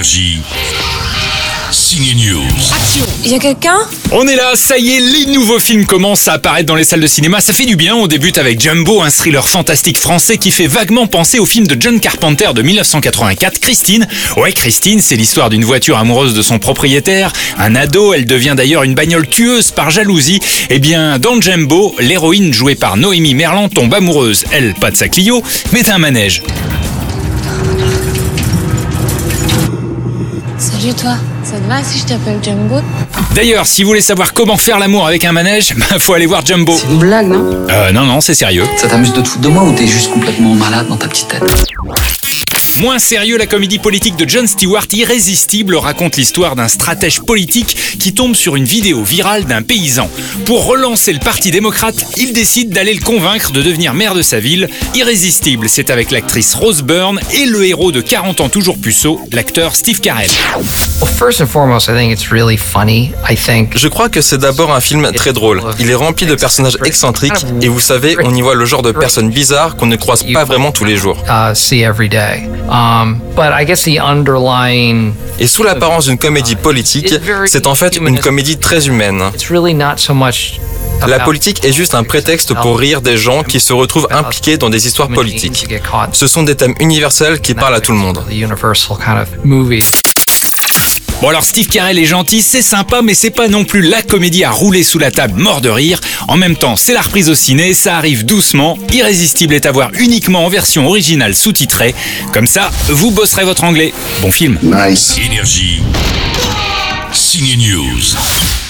Énergie. Signe News. Y a quelqu'un? On est là, ça y est, les nouveaux films commencent à apparaître dans les salles de cinéma, ça fait du bien, on débute avec Jumbo, un thriller fantastique français qui fait vaguement penser au film de John Carpenter de 1984, Christine. Ouais, Christine, c'est l'histoire d'une voiture amoureuse de son propriétaire, un ado, elle devient d'ailleurs une bagnole tueuse par jalousie. Eh bien, dans Jumbo, l'héroïne jouée par Noémie Merlan tombe amoureuse, elle, pas de sa Clio, mais d'un manège. Salut toi, ça te va si je t'appelle Jumbo D'ailleurs, si vous voulez savoir comment faire l'amour avec un manège, bah, faut aller voir Jumbo. C'est une blague, non? Euh, non, non, c'est sérieux. Ça t'amuse de te foutre de moi ou t'es juste complètement malade dans ta petite tête? Moins sérieux, la comédie politique de Jon Stewart, Irrésistible, raconte l'histoire d'un stratège politique qui tombe sur une vidéo virale d'un paysan. Pour relancer le Parti démocrate, il décide d'aller le convaincre de devenir maire de sa ville. Irrésistible, c'est avec l'actrice Rose Byrne et le héros de 40 ans toujours puceau, l'acteur Steve Carell. Well, first and foremost, I think it's really funny. I think Je crois que c'est d'abord un film très drôle. Il est rempli de personnages excentriques et vous savez, on y voit le genre de personnes bizarres qu'on ne croise pas vraiment tous les jours. uh, see every day. But I guess the underlying Et sous l'apparence d'une comédie politique, c'est en fait une comédie très humaine. it's really not so much. La politique est juste un prétexte pour rire des gens qui se retrouvent impliqués dans des histoires politiques. Ce sont des thèmes universels qui parlent à tout le monde. Bon alors Steve Carell est gentil, c'est sympa, mais c'est pas non plus la comédie à rouler sous la table mort de rire. En même temps, c'est la reprise au ciné, ça arrive doucement. Irrésistible est à voir uniquement en version originale sous-titrée. Comme ça, vous bosserez votre anglais. Bon film. Énergie. Signe News.